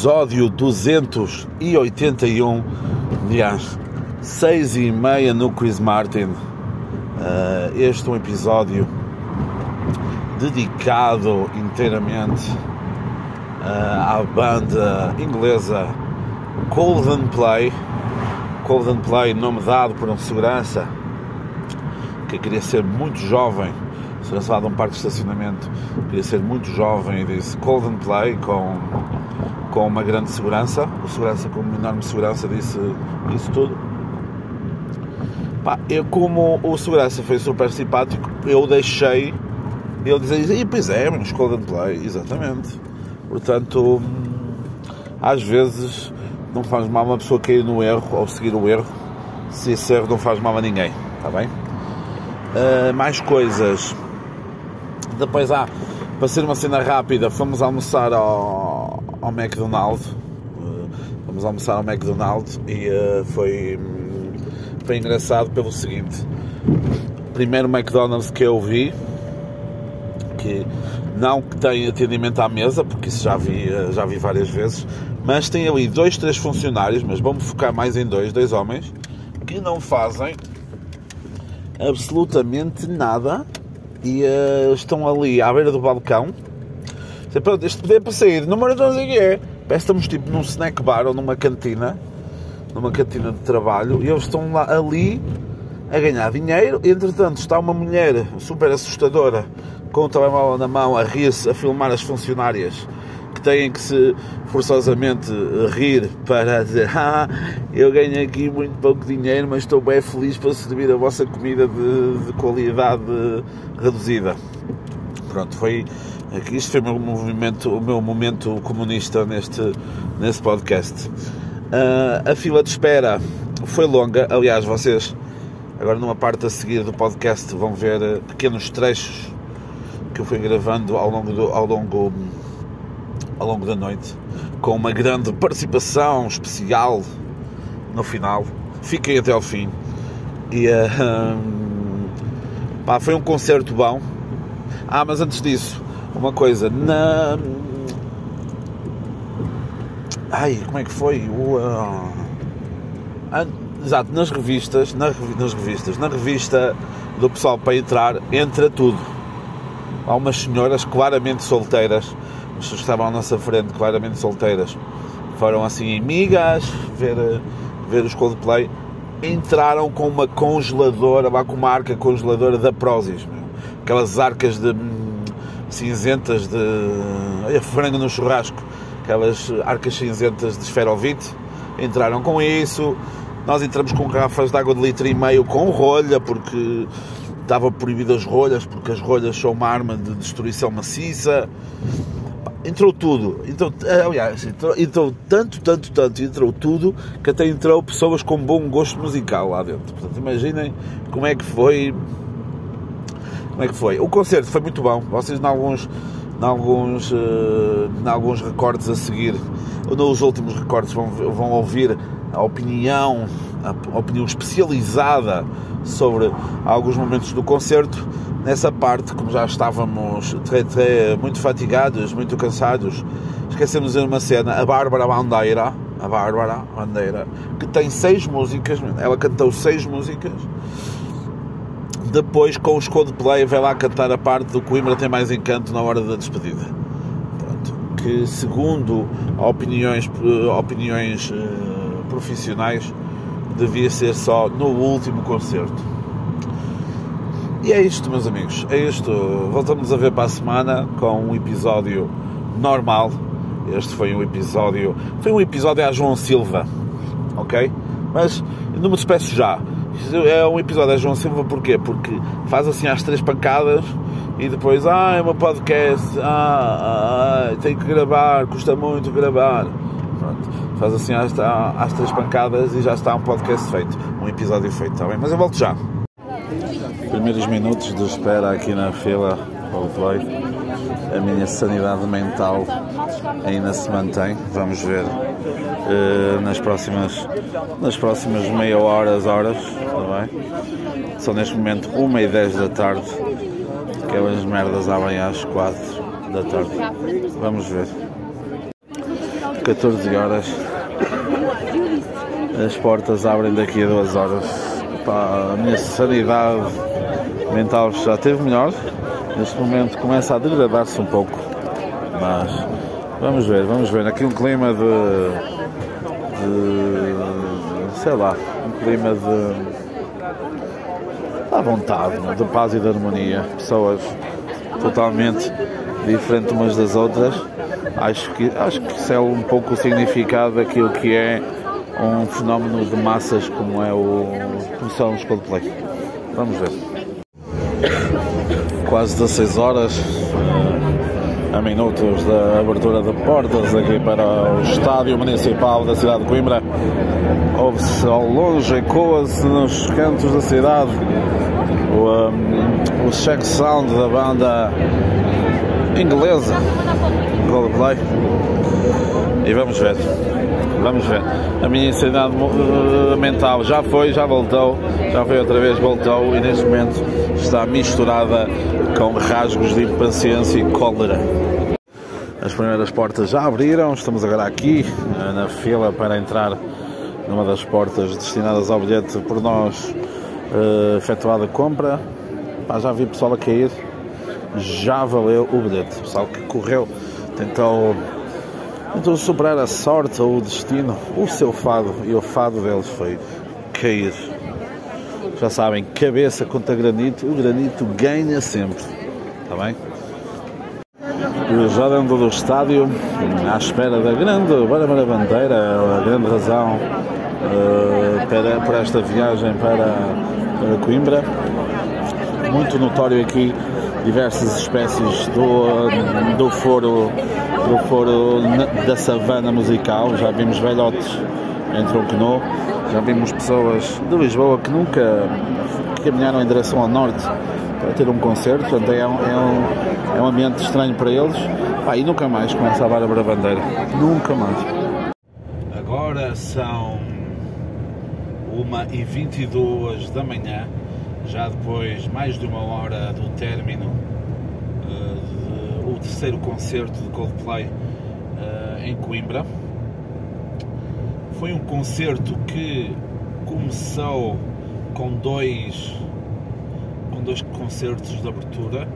episódio 281, aliás, 6 e meia no Chris Martin. Uh, este é um episódio dedicado inteiramente uh, à banda inglesa Golden Play. Play, nome dado por um segurança que queria ser muito jovem segurança lá de um parque de estacionamento queria ser muito jovem e disse Golden Play com, com uma grande segurança. O segurança com uma enorme segurança disse isso tudo. Pá, eu como o segurança foi super simpático, eu deixei ele dizer, e pois é, mas Golden Play, exatamente. Portanto, às vezes não faz mal uma pessoa cair no erro ou seguir o erro, se esse erro não faz mal a ninguém, está bem? Uh, mais coisas. Depois há, para ser uma cena rápida, fomos almoçar ao, ao McDonald's. Uh, fomos almoçar ao McDonald's e uh, foi, foi engraçado pelo seguinte. Primeiro McDonald's que eu vi, que não que tem atendimento à mesa, porque isso já vi, uh, já vi várias vezes, mas tem ali dois, três funcionários, mas vamos focar mais em dois, dois homens, que não fazem absolutamente nada e uh, estão ali à beira do balcão. Este poder para sair, número não sei o que é. Parece estamos tipo num snack bar ou numa cantina, numa cantina de trabalho, e eles estão lá ali a ganhar dinheiro. Entretanto, está uma mulher super assustadora com o telemóvel na mão a rir-se, a filmar as funcionárias que têm que se forçosamente rir para dizer ah, eu ganho aqui muito pouco dinheiro, mas estou bem feliz para servir a vossa comida de, de qualidade reduzida. Pronto, foi isto foi o meu movimento, o meu momento comunista neste, neste podcast. Uh, a fila de espera foi longa, aliás, vocês agora numa parte a seguir do podcast vão ver pequenos trechos que eu fui gravando ao longo do, ao longo ao longo da noite, com uma grande participação especial no final. Fiquei até ao fim. E uh, pá, foi um concerto bom. Ah, mas antes disso, uma coisa, na. Ai, como é que foi? O, uh... Exato, nas revistas, nas revistas, na revista do pessoal para entrar, entra tudo. Há umas senhoras claramente solteiras as que estavam à nossa frente, claramente solteiras, foram assim amigas, ver, ver os Coldplay, entraram com uma congeladora, com uma arca congeladora da Prozis, aquelas arcas de cinzentas de. Olha, frango no churrasco, aquelas arcas cinzentas de esferovite, entraram com isso. Nós entramos com garrafas de água de litro e meio com rolha, porque estava proibido as rolhas, porque as rolhas são uma arma de destruição maciça entrou tudo. Então, aliás, entrou, entrou, tanto, tanto, tanto, entrou tudo que até entrou pessoas com bom gosto musical lá dentro. Portanto, imaginem como é que foi. Como é que foi? O concerto foi muito bom. Vocês, em alguns, em alguns, uh, em alguns recordes a seguir, nos últimos recordes, vão, vão ouvir a opinião, a opinião especializada sobre alguns momentos do concerto nessa parte, como já estávamos muito fatigados, muito cansados, esquecemos de uma cena, a Bárbara Bandeira, a Bárbara Bandeira, que tem seis músicas, ela cantou seis músicas, depois com os Coldplay vai lá cantar a parte do Coimbra tem mais encanto na hora da despedida. Pronto. Que segundo opiniões, opiniões uh, profissionais devia ser só no último concerto e é isto, meus amigos. É isto. Voltamos a ver para a semana com um episódio normal. Este foi um episódio. Foi um episódio a João Silva. Ok? Mas não me despeço já. É um episódio a João Silva porquê? Porque faz assim às três pancadas e depois, ah, é uma podcast, ah, ah, tenho que gravar, custa muito gravar. Pronto, faz assim às, três pancadas e já está um podcast feito, um episódio feito, está bem? Mas eu volto já primeiros minutos de espera aqui na fila Coldplay, a minha sanidade mental ainda se mantém. Vamos ver uh, nas próximas nas próximas meia horas, horas, tá bem? São neste momento 1 e 10 da tarde. Aquelas merdas abrem às 4 da tarde. Vamos ver. 14 horas. As portas abrem daqui a duas horas. Pá, a minha sanidade mental já esteve melhor. Neste momento começa a degradar-se um pouco. Mas vamos ver, vamos ver. Aqui um clima de, de sei lá, um clima de à vontade, né? de paz e de harmonia. Pessoas totalmente diferentes umas das outras. Acho que, acho que isso é um pouco o significado daquilo que é um fenómeno de massas como é o como são os Coldplay. Vamos ver. Quase 16 horas, a minutos da abertura de portas aqui para o Estádio Municipal da cidade de Coimbra. Ouve-se ao longe, ecoa-se nos cantos da cidade o, um, o check sound da banda inglesa Coldplay e vamos ver vamos ver a minha insanidade uh, mental já foi, já voltou já foi outra vez, voltou e neste momento está misturada com rasgos de impaciência e cólera as primeiras portas já abriram estamos agora aqui uh, na fila para entrar numa das portas destinadas ao bilhete por nós uh, efetuada a compra. Já vi pessoal a cair, já valeu o bilhete. Pessoal que correu, tentou, tentou superar a sorte ou o destino, o seu fado, e o fado deles foi cair. Já sabem, cabeça contra granito, o granito ganha sempre. Está bem? Já dentro do estádio, à espera da grande Bárbara Bandeira, a grande razão uh, para, para esta viagem para Coimbra. Muito notório aqui diversas espécies do, do foro do foro da savana musical. Já vimos velhotes entre o Quenô, já vimos pessoas de Lisboa que nunca caminharam em direção ao norte para ter um concerto, portanto é um, é um, é um ambiente estranho para eles. Ah, e nunca mais começa a Bárbara Bandeira. Nunca mais. Agora são 1 e 22 da manhã, já depois mais de uma hora do término uh, do terceiro concerto de Coldplay uh, em Coimbra. Foi um concerto que começou com dois com dois concertos de abertura.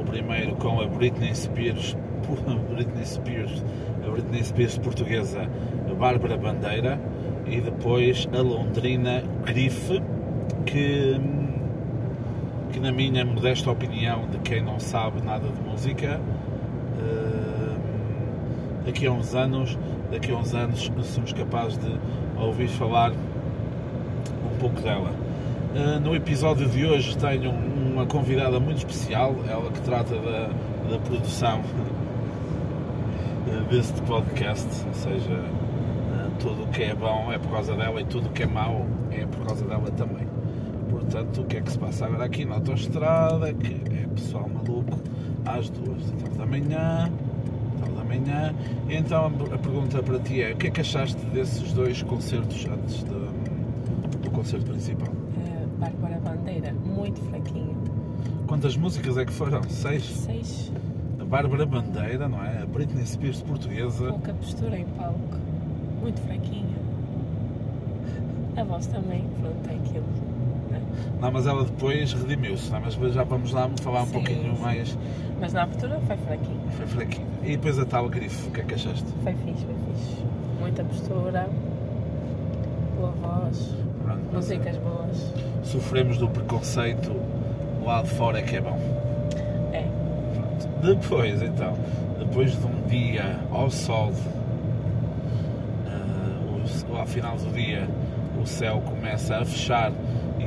O primeiro com a Britney Spears, Britney Spears, a Britney Spears portuguesa, Bárbara Bandeira e depois a Londrina Grife, que, que na minha modesta opinião, de quem não sabe nada de música, eh, daqui a uns anos, daqui a uns anos somos capazes de ouvir falar um pouco dela. Eh, no episódio de hoje tenho uma convidada muito especial, ela que trata da, da produção deste podcast, ou seja, tudo o que é bom é por causa dela e tudo o que é mau é por causa dela também. Portanto, o que é que se passa agora aqui na autostrada? Que é pessoal maluco às duas da manhã. Da manhã. E então a pergunta para ti é: o que é que achaste desses dois concertos antes de, do concerto principal? Uh, Bárbara Bandeira, muito fraquinho. Quantas músicas é que foram? Seis? Seis. A Bárbara Bandeira, não é? A Britney Spears portuguesa. Pouca postura em palco muito fraquinha. A voz também, pronto, é aquilo. Não, não mas ela depois redimiu-se, é? mas já vamos lá falar um sim, pouquinho mais. Mas na abertura foi fraquinha. Foi fraquinha. E depois a tal grife, o que é que achaste? Foi fixe, foi fixe. Muita postura, boa voz, pronto, músicas é. boas. Sofremos do preconceito, lá de fora é que é bom. É. Pronto. Depois, então, depois de um dia ao sol ao final do dia o céu começa a fechar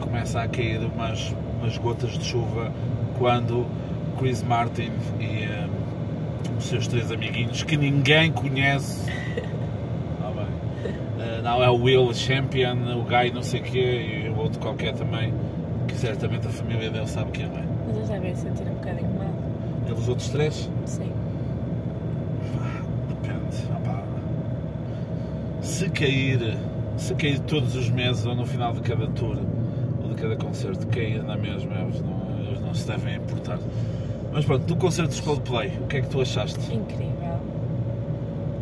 começa a cair umas, umas gotas de chuva quando Chris Martin e um, os seus três amiguinhos que ninguém conhece ah, uh, não é o Will Champion, o Guy não sei o quê e o outro qualquer também que certamente a família dele sabe quem é. Mas eles devem sentir um bocadinho mal. Eles outros três? Sim. se cair, se cair todos os meses ou no final de cada tour cada concerto, cair na mesma, eles não, eles não se devem importar. Mas pronto, do concerto de Coldplay, o que é que tu achaste? Incrível.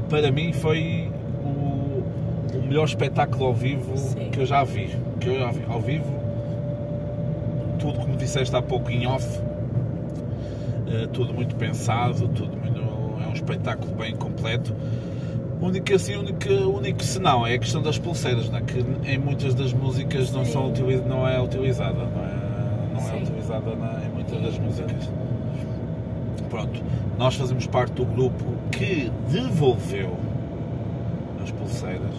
para mim foi o, o melhor espetáculo ao vivo Sim. que eu já vi. Que eu já vi ao vivo. Tudo como disseste há pouco em off, eh, tudo muito pensado, tudo muito, é um espetáculo bem completo. O único, assim, o único, senão é a questão das pulseiras, não é? que em muitas das músicas não, Sim. são utiliz, não é utilizada, não é, não é utilizada na- em muitas das músicas. Pronto, nós fazemos parte do grupo que devolveu as pulseiras.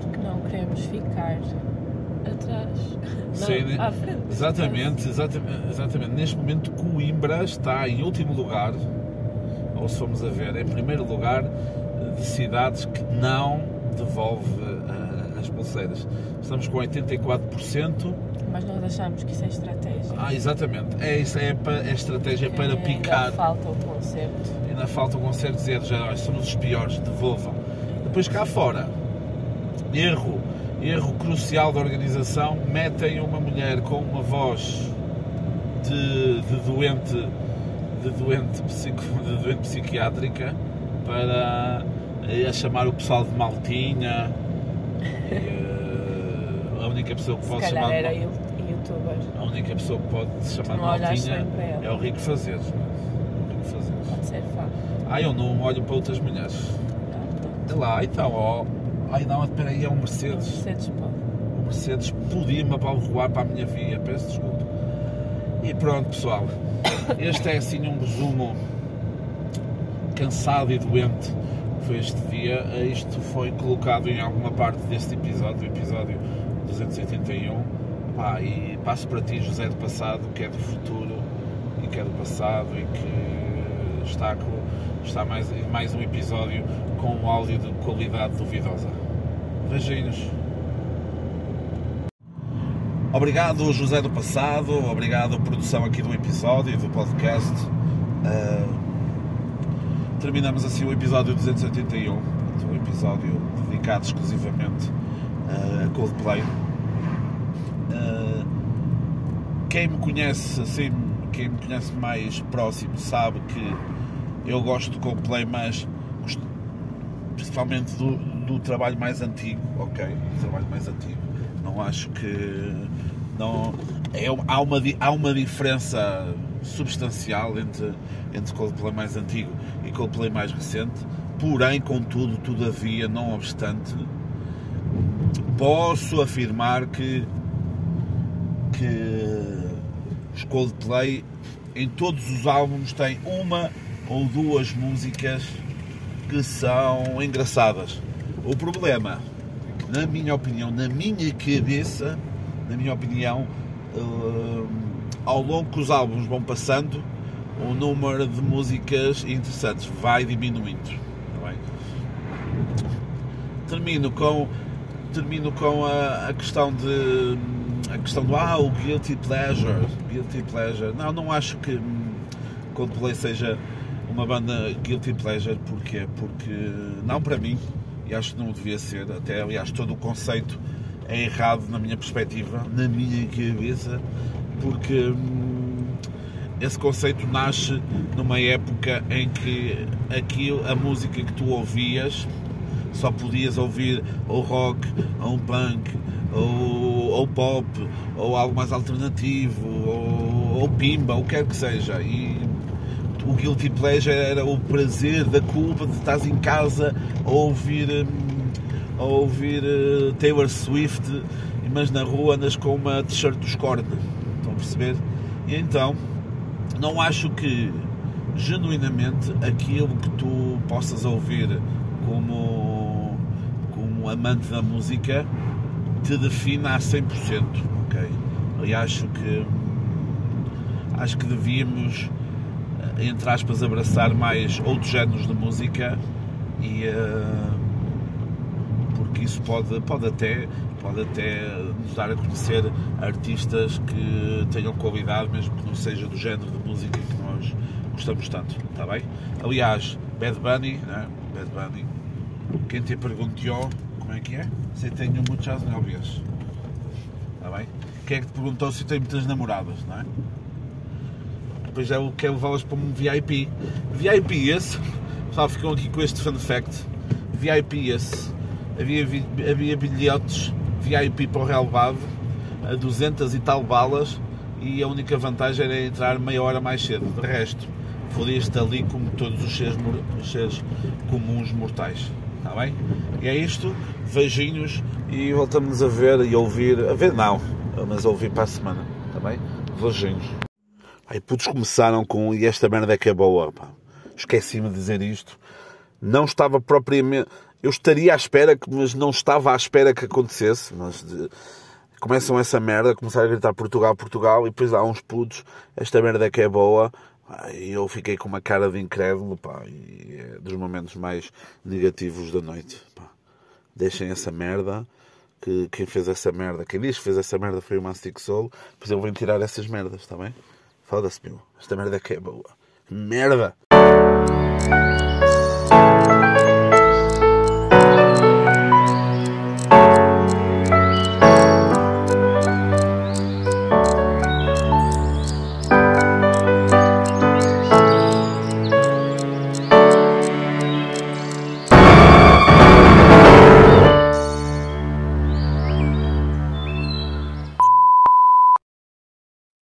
Porque não queremos ficar atrás. Não, Sim, né? à frente. Exatamente, exatamente, exatamente. Neste momento Coimbra está em último lugar, ou se formos a ver, em primeiro lugar de cidades que não devolve ah, as pulseiras. Estamos com 84%. Mas nós achamos que isso é estratégia. Ah, exatamente. É isso, é, é estratégia para Ainda picar. falta o concerto. Ainda falta um concerto dizer já "Olha, somos os piores, devolvam. Depois cá fora, erro, erro crucial da organização, metem uma mulher com uma voz de, de doente de doente, psico, de doente psiquiátrica para a chamar o pessoal de maltinha. E, eh, a única pessoa que Se pode chamar de era you- youtuber. a única pessoa que pode chamar de não maltinha é o Rico Fazeres. não é? O Rico Fazeres. Pode ser fã. Ah, eu não olho para outras mulheres. Olha lá, então, ó. Ai não, espera aí, é um Mercedes. Mercedes pode. O Mercedes podia-me abalroar para a minha via, peço desculpa. E pronto, pessoal. Este é assim um resumo cansado e doente foi este dia. Isto foi colocado em alguma parte deste episódio, do episódio 281. Pá, e passo para ti, José do passado, que é do futuro e que é do passado e que está, com, está mais, mais um episódio com um áudio de qualidade duvidosa. Beijinhos. Obrigado, José do Passado. Obrigado, produção aqui do episódio do podcast. Ah, terminamos assim o episódio 281, um episódio dedicado exclusivamente a Coldplay. Ah, quem me conhece assim, quem me conhece mais próximo sabe que eu gosto de Coldplay, mas principalmente do, do trabalho mais antigo, ok? Do trabalho mais antigo. Não acho que não é, há, uma, há uma diferença substancial entre, entre Coldplay mais antigo e Coldplay mais recente, porém, contudo, todavia, não obstante, posso afirmar que, que os Coldplay em todos os álbuns têm uma ou duas músicas que são engraçadas. O problema, na minha opinião, na minha cabeça, na minha opinião, hum, ao longo que os álbuns vão passando, o número de músicas interessantes vai diminuindo. Bem? Termino com termino com a, a questão de a questão do ah, o guilty pleasure, guilty pleasure. Não, não acho que hum, Coldplay seja uma banda guilty pleasure, porquê? Porque não para mim, e acho que não devia ser, até aliás todo o conceito é errado na minha perspectiva, na minha cabeça, porque hum, esse conceito nasce numa época em que aquilo, a música que tu ouvias só podias ouvir ou rock, ou punk, ou, ou pop, ou algo mais alternativo, ou, ou pimba, o que quer que seja. E o guilty pleasure era o prazer da culpa de estás em casa a ouvir, hum, a ouvir eh, Taylor Swift, mas na rua andas com uma t-shirt dos Korn. Perceber? E então, não acho que genuinamente aquilo que tu possas ouvir como, como amante da música te defina a 100%, ok? E acho que acho que devíamos eh, entre aspas abraçar mais outros géneros de música e eh, porque isso pode, pode até pode até nos dar a conhecer artistas que tenham qualidade mesmo que não seja do género de música que nós gostamos tanto, está bem? Aliás, Bad Bunny, né? Bad Bunny, quem te perguntou como é que é? Se tenho muitas novias, está bem? Quem é que te perguntou se tem muitas namoradas, não é? Depois é o que é levá-las para um VIP. VIP esse, pessoal, ficam aqui com este fun fact. VIP esse. Havia, havia bilhetes VIP para o relevado, a 200 e tal balas, e a única vantagem era entrar meia hora mais cedo. De resto, fodias-te ali como todos os seres, os seres comuns mortais. Está bem? E é isto. Beijinhos e voltamos a ver e ouvir. A ver, não, mas a ouvir para a semana. Está bem? Beijinhos. Aí putos começaram com e esta merda é que é boa. Esqueci-me de dizer isto. Não estava propriamente. Eu estaria à espera, mas não estava à espera que acontecesse. Mas de... começam essa merda, começaram a gritar Portugal, Portugal, e depois há uns putos, esta merda que é boa. E eu fiquei com uma cara de incrédulo, pá, e é dos momentos mais negativos da noite. Pá. Deixem essa merda, que quem fez essa merda, quem diz que fez essa merda foi o Mastic Soul, pois eu vou tirar essas merdas, está bem? Foda-se, meu. Esta merda que é boa. Merda!